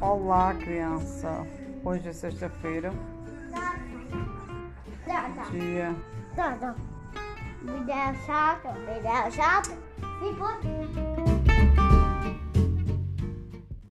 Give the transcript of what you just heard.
Olá, criança. Hoje é sexta-feira, dia. Tá, tá. Video me video chato.